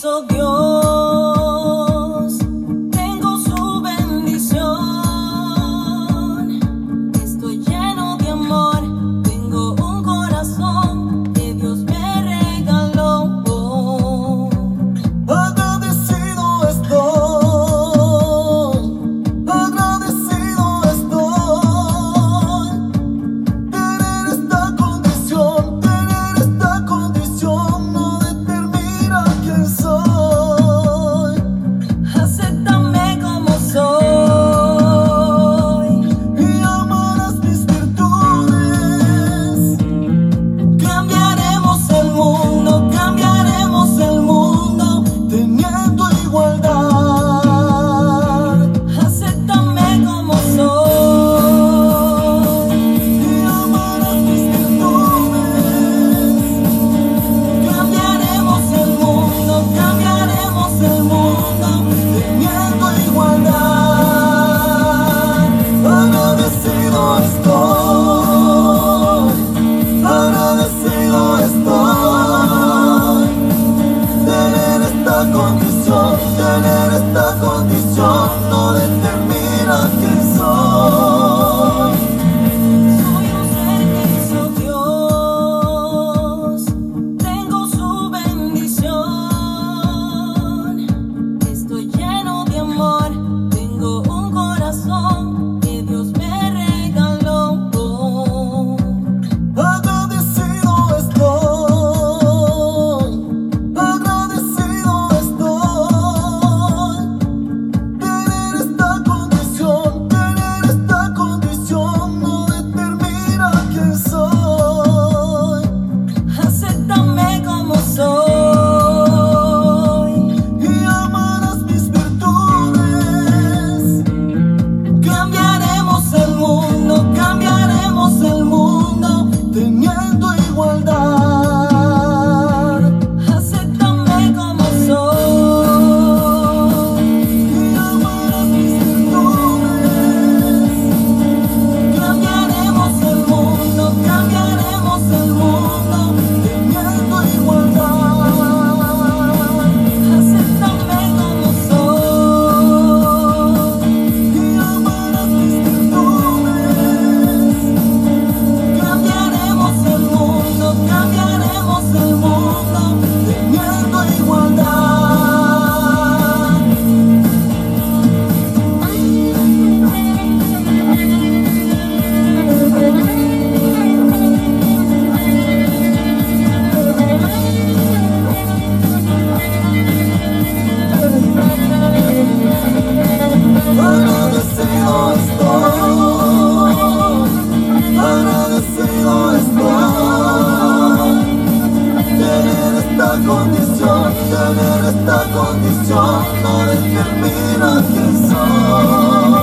So Dios. world Tener esta condición no determina quién soy.